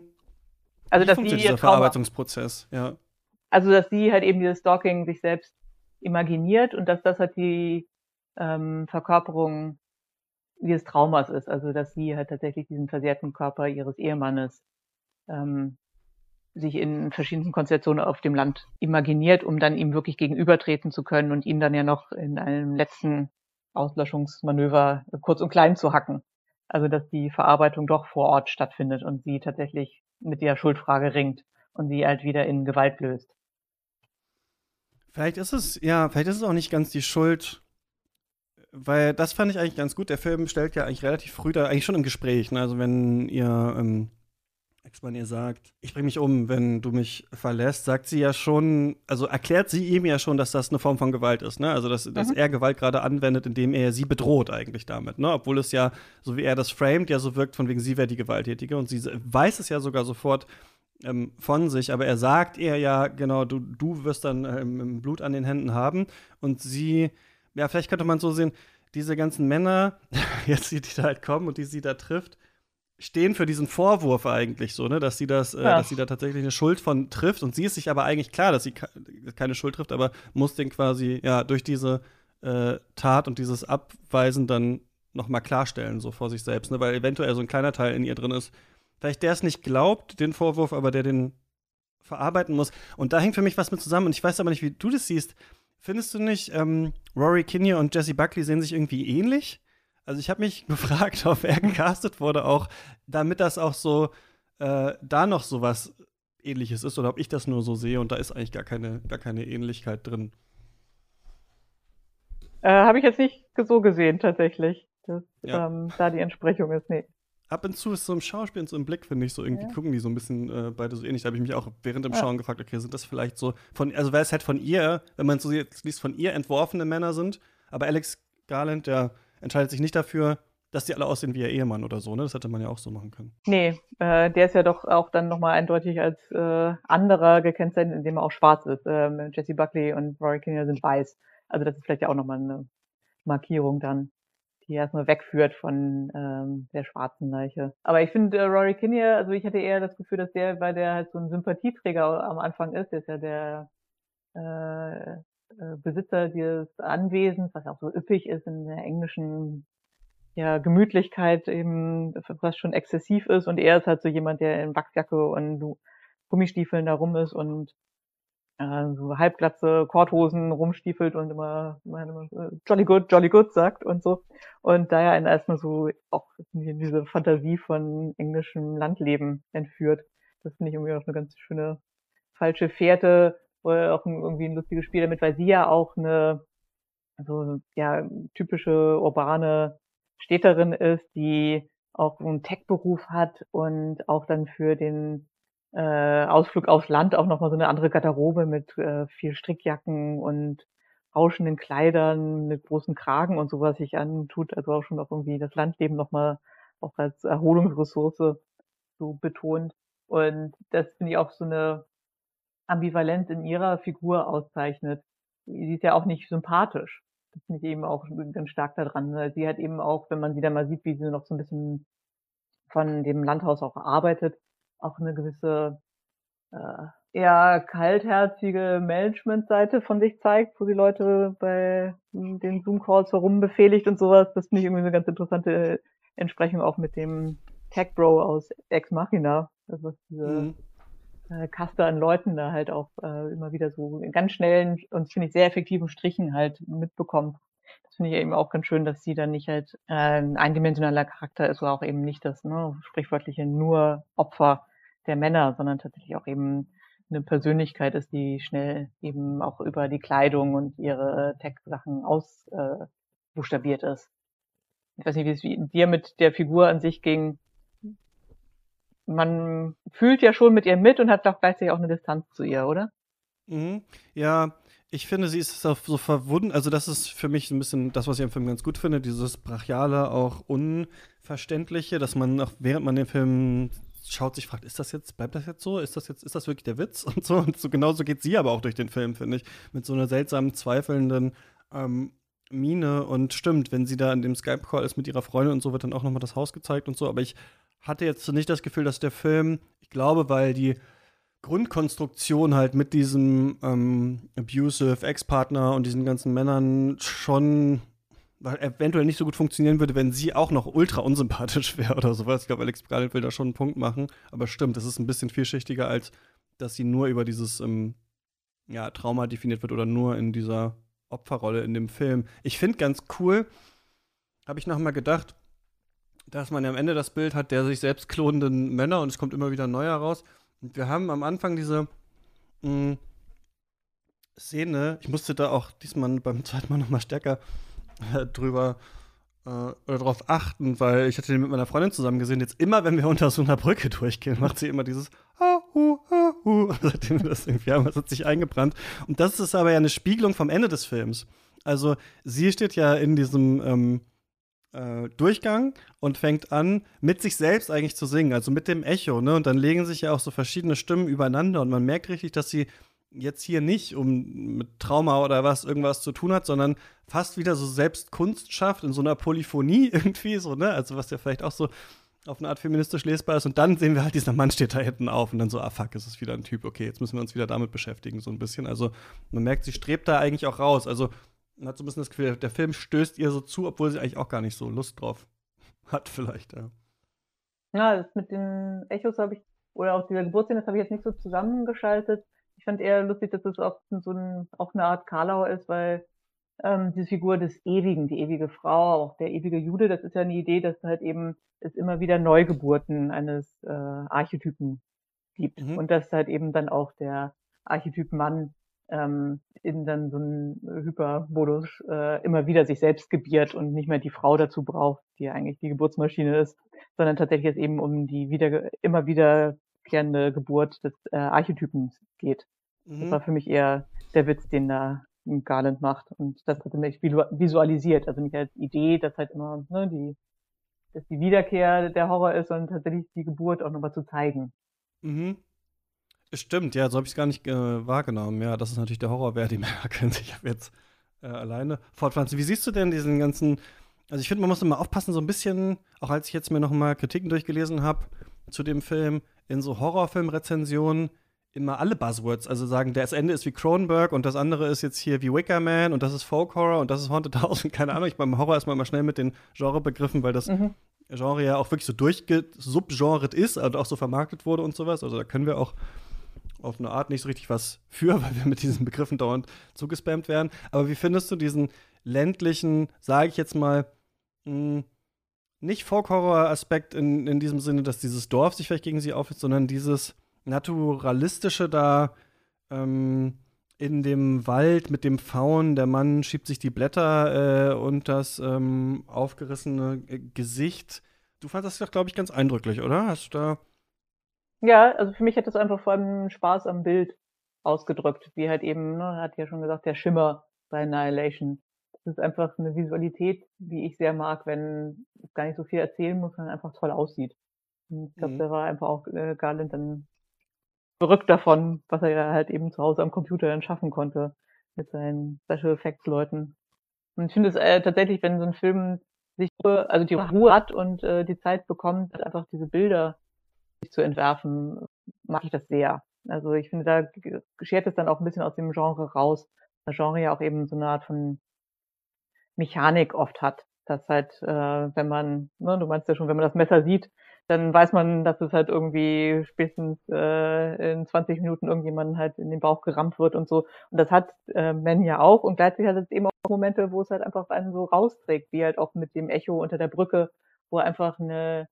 also, dass sie ihr Verarbeitungsprozess, ja. Also, dass sie halt eben dieses Stalking sich selbst imaginiert und dass das halt die ähm, Verkörperung dieses Traumas ist. Also, dass sie halt tatsächlich diesen versehrten Körper ihres Ehemannes ähm, sich in verschiedenen Konstellationen auf dem Land imaginiert, um dann ihm wirklich gegenübertreten zu können und ihn dann ja noch in einem letzten Auslöschungsmanöver kurz und klein zu hacken. Also dass die Verarbeitung doch vor Ort stattfindet und sie tatsächlich mit der Schuldfrage ringt und sie halt wieder in Gewalt löst. Vielleicht ist es, ja, vielleicht ist es auch nicht ganz die Schuld, weil das fand ich eigentlich ganz gut. Der Film stellt ja eigentlich relativ früh da, eigentlich schon im Gespräch, ne? also wenn ihr ähm, Ex-Mann ihr sagt, ich bringe mich um, wenn du mich verlässt, sagt sie ja schon, also erklärt sie ihm ja schon, dass das eine Form von Gewalt ist, ne? Also dass, mhm. dass er Gewalt gerade anwendet, indem er sie bedroht eigentlich damit, ne? Obwohl es ja, so wie er das framed, ja so wirkt, von wegen sie wäre die Gewalttätige und sie weiß es ja sogar sofort ähm, von sich, aber er sagt ihr ja, genau, du, du wirst dann ähm, Blut an den Händen haben und sie, ja, vielleicht könnte man so sehen, diese ganzen Männer, (laughs) jetzt die, die da halt kommen und die sie da trifft, stehen für diesen Vorwurf eigentlich so, ne, dass sie das, äh, ja. dass sie da tatsächlich eine Schuld von trifft und sie ist sich aber eigentlich klar, dass sie keine Schuld trifft, aber muss den quasi ja durch diese äh, Tat und dieses Abweisen dann noch mal klarstellen so vor sich selbst, ne, weil eventuell so ein kleiner Teil in ihr drin ist, vielleicht der es nicht glaubt, den Vorwurf, aber der den verarbeiten muss und da hängt für mich was mit zusammen und ich weiß aber nicht, wie du das siehst. Findest du nicht, ähm, Rory Kinnear und Jesse Buckley sehen sich irgendwie ähnlich? Also ich habe mich (laughs) gefragt, ob er gecastet wurde, auch damit das auch so äh, da noch so was ähnliches ist oder ob ich das nur so sehe und da ist eigentlich gar keine, gar keine Ähnlichkeit drin. Äh, habe ich jetzt nicht so gesehen, tatsächlich. Dass ja. ähm, da die Entsprechung ist, nee. Ab und zu ist so im Schauspiel und so im Blick, finde ich, so irgendwie ja. gucken die so ein bisschen äh, beide so ähnlich. Da habe ich mich auch während dem ja. Schauen gefragt, okay, sind das vielleicht so von, also weil es halt von ihr, wenn man so jetzt liest, von ihr entworfene Männer sind, aber Alex Garland, der entscheidet sich nicht dafür, dass die alle aussehen wie ihr Ehemann oder so, ne? Das hätte man ja auch so machen können. Nee, äh, der ist ja doch auch dann nochmal eindeutig als äh, anderer gekennzeichnet, indem er auch schwarz ist. Ähm, Jesse Buckley und Rory Kinnear sind weiß. Also das ist vielleicht ja auch nochmal eine Markierung dann, die erstmal wegführt von ähm, der schwarzen Leiche. Aber ich finde äh, Rory Kinnear, also ich hatte eher das Gefühl, dass der, weil der halt so ein Sympathieträger am Anfang ist, der ist ja der äh, äh, Besitzer dieses Anwesens, was auch so üppig ist in der englischen ja, Gemütlichkeit eben, was schon exzessiv ist. Und er ist halt so jemand, der in Wachsjacke und Gummistiefeln da rum ist und äh, so halbglatze Korthosen rumstiefelt und immer, immer, äh, jolly good, jolly good sagt und so. Und daher einen erstmal so auch in diese Fantasie von englischem Landleben entführt. Das finde ich irgendwie auch eine ganz schöne falsche Fährte, auch irgendwie ein lustiges Spiel damit, weil sie ja auch eine so ja typische urbane Städterin ist, die auch einen Tech-Beruf hat und auch dann für den äh, Ausflug aufs Land auch nochmal so eine andere Garderobe mit äh, viel Strickjacken und rauschenden Kleidern mit großen Kragen und sowas sich antut, also auch schon auch irgendwie das Landleben nochmal auch als Erholungsressource so betont. Und das finde ich auch so eine Ambivalenz in ihrer Figur auszeichnet. sie ist ja auch nicht sympathisch. Das finde ich eben auch ganz stark daran. Weil sie hat eben auch, wenn man sie dann mal sieht, wie sie noch so ein bisschen von dem Landhaus auch arbeitet, auch eine gewisse äh, eher kaltherzige Management-Seite von sich zeigt, wo sie Leute bei den Zoom-Calls herumbefehligt und sowas. Das finde ich irgendwie eine ganz interessante Entsprechung auch mit dem Tech Bro aus Ex Machina. Also diese mhm. Äh, Kaste an Leuten da halt auch äh, immer wieder so in ganz schnellen und finde ich sehr effektiven Strichen halt mitbekommt. Das finde ich eben auch ganz schön, dass sie dann nicht halt äh, ein eindimensionaler Charakter ist oder auch eben nicht das ne, sprichwörtliche nur Opfer der Männer, sondern tatsächlich auch eben eine Persönlichkeit ist, die schnell eben auch über die Kleidung und ihre Tech-Sachen ausbuchstabiert äh, ist. Ich weiß nicht, wie es dir mit der Figur an sich ging. Man fühlt ja schon mit ihr mit und hat doch gleichzeitig auch eine Distanz zu ihr, oder? Mhm. Ja, ich finde, sie ist so verwunden. Also, das ist für mich ein bisschen das, was ich am Film ganz gut finde: dieses brachiale, auch unverständliche, dass man auch während man den Film schaut, sich fragt, ist das jetzt, bleibt das jetzt so? Ist das jetzt, ist das wirklich der Witz? (laughs) Und so. Und so genauso geht sie aber auch durch den Film, finde ich. Mit so einer seltsamen, zweifelnden ähm, Mine. Und stimmt, wenn sie da in dem Skype-Call ist mit ihrer Freundin und so, wird dann auch nochmal das Haus gezeigt und so. Aber ich hatte jetzt nicht das Gefühl, dass der Film, ich glaube, weil die Grundkonstruktion halt mit diesem ähm, abusive Ex-Partner und diesen ganzen Männern schon eventuell nicht so gut funktionieren würde, wenn sie auch noch ultra unsympathisch wäre oder sowas. Ich glaube, Alex Garland will da schon einen Punkt machen. Aber stimmt, es ist ein bisschen vielschichtiger, als dass sie nur über dieses ähm, ja, Trauma definiert wird oder nur in dieser Opferrolle in dem Film. Ich finde ganz cool, habe ich noch mal gedacht, dass man ja am Ende das Bild hat der sich selbst klonenden Männer und es kommt immer wieder ein neuer raus. Und wir haben am Anfang diese mh, hm, Szene, ich musste da auch diesmal beim zweiten Mal noch mal stärker drüber äh, oder darauf achten, weil ich hatte den mit meiner Freundin zusammen gesehen. Jetzt immer, wenn wir unter so einer Brücke durchgehen, macht sie immer dieses Ahu, Ahu. (laughs) Seitdem wir das irgendwie haben, das hat sich eingebrannt. Und das ist aber ja eine Spiegelung vom Ende des Films. Also sie steht ja in diesem ähm, äh, Durchgang und fängt an, mit sich selbst eigentlich zu singen, also mit dem Echo, ne? Und dann legen sich ja auch so verschiedene Stimmen übereinander und man merkt richtig, dass sie jetzt hier nicht um mit Trauma oder was irgendwas zu tun hat, sondern fast wieder so selbst Kunst schafft in so einer Polyphonie (laughs) irgendwie so, ne? Also was ja vielleicht auch so auf eine Art feministisch lesbar ist und dann sehen wir halt, dieser Mann steht da hinten auf und dann so, ah fuck, es ist wieder ein Typ, okay, jetzt müssen wir uns wieder damit beschäftigen, so ein bisschen. Also man merkt, sie strebt da eigentlich auch raus. Also man hat so ein bisschen das Gefühl, der Film stößt ihr so zu, obwohl sie eigentlich auch gar nicht so Lust drauf (laughs) hat, vielleicht, ja. Ja, das mit den Echos habe ich, oder auch dieser Geburtsszene, das habe ich jetzt nicht so zusammengeschaltet ich fand eher lustig, dass es das auch so ein, auch eine Art Karlauer ist, weil ähm, diese Figur des Ewigen, die ewige Frau, auch der ewige Jude, das ist ja eine Idee, dass halt eben es immer wieder Neugeburten eines äh, Archetypen gibt mhm. und dass halt eben dann auch der Archetyp Mann ähm, in dann so einem Hypermodus äh, immer wieder sich selbst gebiert und nicht mehr die Frau dazu braucht, die eigentlich die Geburtsmaschine ist, sondern tatsächlich es eben um die wieder immer wieder wiederkehrende Geburt des äh, Archetypens geht. Mhm. Das war für mich eher der Witz, den da Garland macht. Und das hat er mich visualisiert. Also nicht als Idee, dass halt immer, ne, die, dass die Wiederkehr der Horror ist, sondern tatsächlich die Geburt auch nochmal zu zeigen. Mhm. Stimmt, ja, so habe ich es gar nicht äh, wahrgenommen. Ja, das ist natürlich der Horror, wer die Männer können sich (laughs) jetzt äh, alleine fortpflanzen. Wie siehst du denn diesen ganzen, also ich finde, man muss immer aufpassen, so ein bisschen, auch als ich jetzt mir noch mal Kritiken durchgelesen habe zu dem Film, in so Horrorfilmrezensionen immer alle Buzzwords, also sagen, das Ende ist wie Cronenberg und das andere ist jetzt hier wie Wicker Man und das ist Folk Horror und das ist Haunted House und keine Ahnung. Ich beim Horror erstmal mal schnell mit den Genrebegriffen, weil das mhm. Genre ja auch wirklich so durchgesubgenret ist und auch so vermarktet wurde und sowas. Also da können wir auch auf eine Art nicht so richtig was für, (laughs) weil wir mit diesen Begriffen dauernd zugespammt werden. Aber wie findest du diesen ländlichen, sage ich jetzt mal, hm, nicht Folk-Horror-Aspekt in, in diesem Sinne, dass dieses Dorf sich vielleicht gegen sie aufhält, sondern dieses naturalistische da ähm, in dem Wald mit dem Faun. Der Mann schiebt sich die Blätter äh, und das ähm, aufgerissene Gesicht. Du fandest das doch, glaube ich, ganz eindrücklich, oder? Hast du da. Ja, also für mich hat das einfach vor allem Spaß am Bild ausgedrückt, wie halt eben, ne, hat ja schon gesagt, der Schimmer bei Annihilation das ist einfach eine Visualität, die ich sehr mag, wenn es gar nicht so viel erzählen muss, sondern einfach toll aussieht. Und ich glaube, mhm. da war einfach auch äh, Garland dann verrückt davon, was er ja halt eben zu Hause am Computer dann schaffen konnte mit seinen Special Effects Leuten. Und ich finde es äh, tatsächlich, wenn so ein Film sich also die Ruhe hat und äh, die Zeit bekommt, einfach diese Bilder zu entwerfen, mag ich das sehr. Also ich finde, da schert es dann auch ein bisschen aus dem Genre raus. Das Genre ja auch eben so eine Art von Mechanik oft hat. Dass halt, äh, wenn man, ne, du meinst ja schon, wenn man das Messer sieht, dann weiß man, dass es halt irgendwie spätestens äh, in 20 Minuten irgendjemanden halt in den Bauch gerammt wird und so. Und das hat äh, Men ja auch und gleichzeitig hat es eben auch Momente, wo es halt einfach einen so rausträgt, wie halt auch mit dem Echo unter der Brücke, wo einfach eine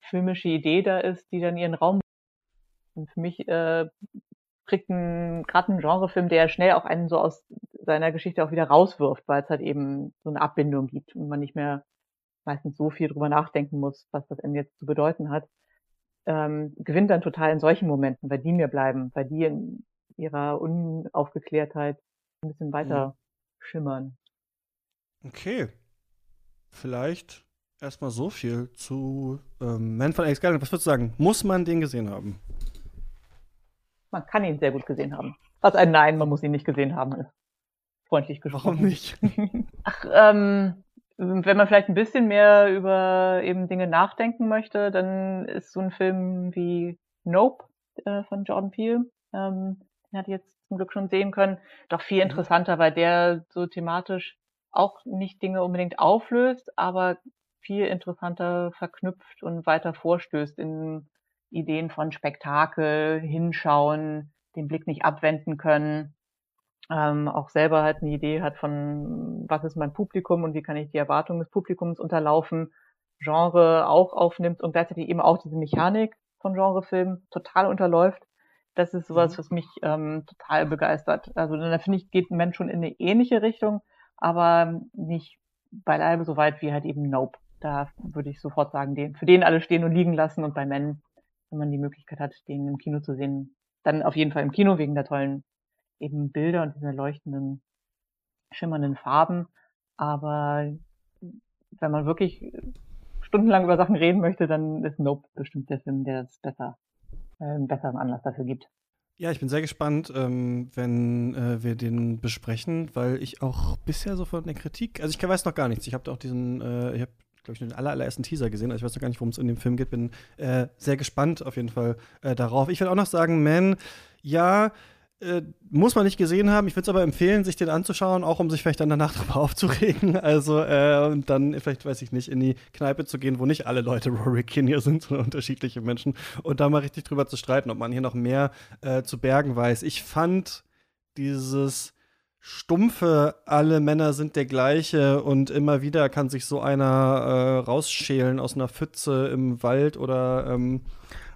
filmische Idee da ist, die dann ihren Raum und für mich äh, kriegt ein gerade ein Genrefilm, der schnell auch einen so aus seiner Geschichte auch wieder rauswirft, weil es halt eben so eine Abbindung gibt und man nicht mehr meistens so viel drüber nachdenken muss, was das Ende jetzt zu bedeuten hat, ähm, gewinnt dann total in solchen Momenten, weil die mir bleiben, weil die in ihrer Unaufgeklärtheit ein bisschen weiter mhm. schimmern. Okay. Vielleicht erstmal so viel zu ähm, Man von Alex Garland. Was würdest du sagen? Muss man den gesehen haben? Man kann ihn sehr gut gesehen haben. Was ein Nein, man muss ihn nicht gesehen haben, ist freundlich gesprochen. Warum nicht? (laughs) Ach, ähm, wenn man vielleicht ein bisschen mehr über eben Dinge nachdenken möchte, dann ist so ein Film wie Nope äh, von Jordan Peele, ähm, den hatte ich jetzt zum Glück schon sehen können, doch viel mhm. interessanter, weil der so thematisch auch nicht Dinge unbedingt auflöst, aber viel interessanter verknüpft und weiter vorstößt in Ideen von Spektakel, hinschauen, den Blick nicht abwenden können, ähm, auch selber halt eine Idee hat von, was ist mein Publikum und wie kann ich die Erwartungen des Publikums unterlaufen, Genre auch aufnimmt und gleichzeitig eben auch diese Mechanik von Genrefilmen total unterläuft. Das ist sowas, mhm. was mich ähm, total begeistert. Also da finde ich, geht ein Mensch schon in eine ähnliche Richtung, aber nicht beileibe so weit wie halt eben Nope. Da würde ich sofort sagen, den, für den alle stehen und liegen lassen und bei Men wenn man die Möglichkeit hat, den im Kino zu sehen, dann auf jeden Fall im Kino wegen der tollen eben Bilder und dieser leuchtenden, schimmernden Farben. Aber wenn man wirklich stundenlang über Sachen reden möchte, dann ist Nope bestimmt der Film, der es besser, äh, einen besseren Anlass dafür gibt. Ja, ich bin sehr gespannt, ähm, wenn äh, wir den besprechen, weil ich auch bisher so von der Kritik, also ich weiß noch gar nichts. Ich habe auch diesen, äh, ich habe glaube ich, den aller, allerersten Teaser gesehen. Also ich weiß noch gar nicht, worum es in dem Film geht. Bin äh, sehr gespannt auf jeden Fall äh, darauf. Ich will auch noch sagen, Man, ja, äh, muss man nicht gesehen haben. Ich würde es aber empfehlen, sich den anzuschauen, auch um sich vielleicht dann danach (laughs) darüber aufzuregen. Also äh, und dann vielleicht, weiß ich nicht, in die Kneipe zu gehen, wo nicht alle Leute Rory Kinnear sind, (laughs) sondern unterschiedliche Menschen und da mal richtig drüber zu streiten, ob man hier noch mehr äh, zu bergen weiß. Ich fand dieses stumpfe, alle Männer sind der gleiche und immer wieder kann sich so einer äh, rausschälen aus einer Pfütze im Wald oder ähm,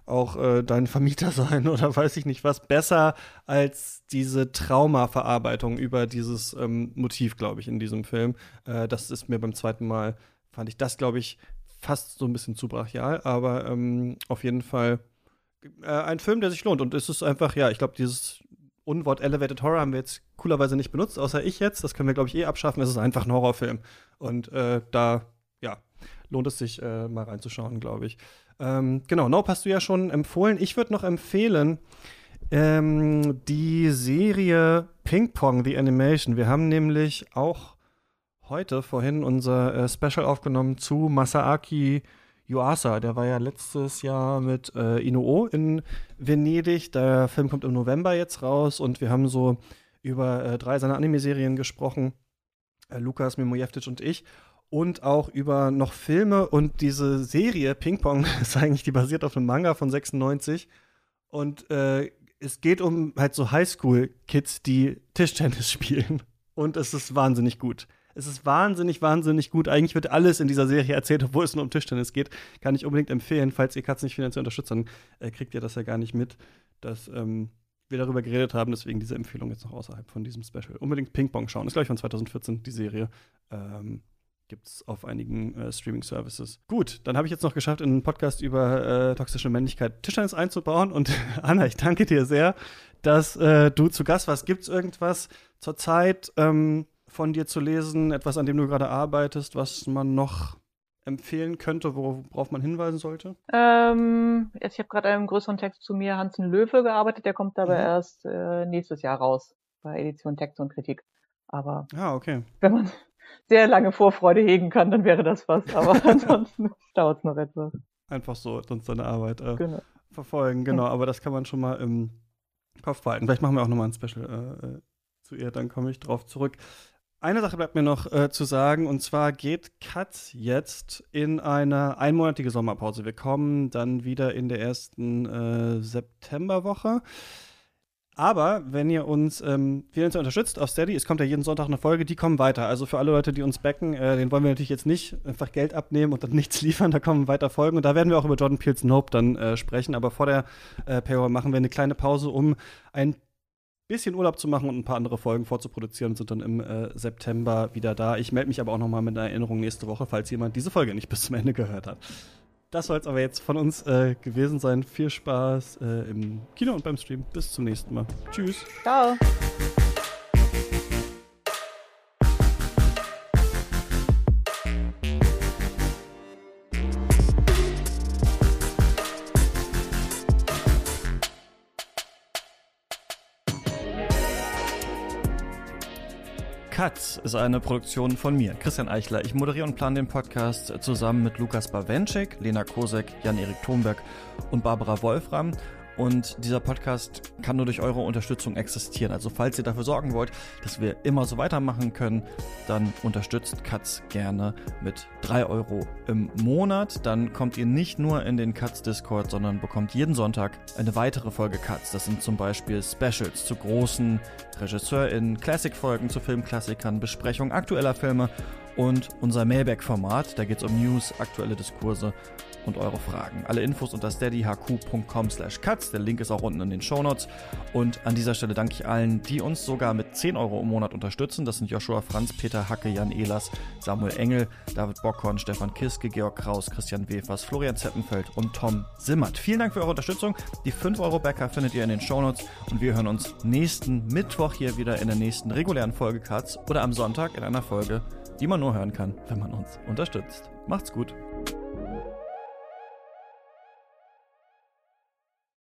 auch äh, dein Vermieter sein (laughs) oder weiß ich nicht was, besser als diese Traumaverarbeitung über dieses ähm, Motiv, glaube ich, in diesem Film. Äh, das ist mir beim zweiten Mal, fand ich das, glaube ich, fast so ein bisschen zu brachial, aber ähm, auf jeden Fall äh, ein Film, der sich lohnt. Und es ist einfach, ja, ich glaube, dieses Unwort Elevated Horror haben wir jetzt coolerweise nicht benutzt, außer ich jetzt. Das können wir, glaube ich, eh abschaffen. Es ist einfach ein Horrorfilm. Und äh, da, ja, lohnt es sich äh, mal reinzuschauen, glaube ich. Ähm, genau, Nope hast du ja schon empfohlen. Ich würde noch empfehlen, ähm, die Serie Ping Pong, The Animation. Wir haben nämlich auch heute vorhin unser äh, Special aufgenommen zu Masaaki Yuasa, der war ja letztes Jahr mit äh, Inuo in Venedig. Der Film kommt im November jetzt raus und wir haben so über äh, drei seiner Anime-Serien gesprochen. Äh, Lukas, Mimojevtic und ich. Und auch über noch Filme und diese Serie Ping Pong (laughs) ist eigentlich, die basiert auf einem Manga von 96. Und äh, es geht um halt so Highschool-Kids, die Tischtennis (laughs) spielen. Und es ist wahnsinnig gut. Es ist wahnsinnig, wahnsinnig gut. Eigentlich wird alles in dieser Serie erzählt, obwohl es nur um Tischtennis geht. Kann ich unbedingt empfehlen. Falls ihr Katz nicht finanziell unterstützt, dann äh, kriegt ihr das ja gar nicht mit, dass ähm, wir darüber geredet haben. Deswegen diese Empfehlung jetzt noch außerhalb von diesem Special. Unbedingt Ping-Pong schauen. Ist, glaube ich, von 2014, die Serie. Ähm, Gibt es auf einigen äh, Streaming-Services. Gut, dann habe ich jetzt noch geschafft, in einen Podcast über äh, toxische Männlichkeit Tischtennis einzubauen. Und (laughs) Anna, ich danke dir sehr, dass äh, du zu Gast warst. Gibt es irgendwas zur Zeit, ähm, von dir zu lesen, etwas, an dem du gerade arbeitest, was man noch empfehlen könnte, worauf man hinweisen sollte? Ähm, ich habe gerade einen größeren Text zu mir, Hansen Löwe, gearbeitet. Der kommt aber mhm. erst äh, nächstes Jahr raus. bei Edition, Text und Kritik. Aber Ah, okay. wenn man sehr lange Vorfreude hegen kann, dann wäre das was. Aber (laughs) ansonsten dauert es noch etwas. Einfach so sonst seine Arbeit äh, Genau. verfolgen, genau. Aber das kann man schon mal im Kopf behalten. Vielleicht machen wir auch nochmal ein Special äh, äh, zu ihr, dann komme ich drauf zurück. Eine Sache bleibt mir noch äh, zu sagen, und zwar geht Cut jetzt in eine einmonatige Sommerpause. Wir kommen dann wieder in der ersten äh, Septemberwoche. Aber wenn ihr uns ähm, finanziell unterstützt auf Steady, es kommt ja jeden Sonntag eine Folge, die kommen weiter. Also für alle Leute, die uns backen, äh, den wollen wir natürlich jetzt nicht einfach Geld abnehmen und dann (laughs) nichts liefern. Da kommen weiter Folgen und da werden wir auch über Jordan Peele's Nope dann äh, sprechen. Aber vor der äh, Paywall machen wir eine kleine Pause, um ein bisschen Urlaub zu machen und ein paar andere Folgen vorzuproduzieren und sind dann im äh, September wieder da. Ich melde mich aber auch noch mal mit einer Erinnerung nächste Woche, falls jemand diese Folge nicht (laughs) bis zum Ende gehört hat. Das soll es aber jetzt von uns äh, gewesen sein. Viel Spaß äh, im Kino und beim Stream. Bis zum nächsten Mal. Tschüss. Ciao. Katz ist eine Produktion von mir, Christian Eichler. Ich moderiere und plane den Podcast zusammen mit Lukas Bawenschik, Lena Kosek, Jan-Erik Thomberg und Barbara Wolfram. Und dieser Podcast kann nur durch eure Unterstützung existieren. Also falls ihr dafür sorgen wollt, dass wir immer so weitermachen können, dann unterstützt Katz gerne mit 3 Euro im Monat. Dann kommt ihr nicht nur in den Katz Discord, sondern bekommt jeden Sonntag eine weitere Folge Katz. Das sind zum Beispiel Specials zu großen RegisseurInnen, Classic-Folgen zu Filmklassikern, Besprechungen aktueller Filme und unser Mailback-Format. Da geht es um News, aktuelle Diskurse und eure Fragen. Alle Infos unter steadyhq.com slash cuts. Der Link ist auch unten in den Shownotes. Und an dieser Stelle danke ich allen, die uns sogar mit 10 Euro im Monat unterstützen. Das sind Joshua Franz, Peter Hacke, Jan Ehlers, Samuel Engel, David Bockhorn, Stefan Kiske, Georg Kraus, Christian Wefers, Florian Zeppenfeld und Tom Simmert. Vielen Dank für eure Unterstützung. Die 5 Euro Bäcker findet ihr in den Shownotes. Und wir hören uns nächsten Mittwoch hier wieder in der nächsten regulären Folge Cuts oder am Sonntag in einer Folge, die man nur hören kann, wenn man uns unterstützt. Macht's gut.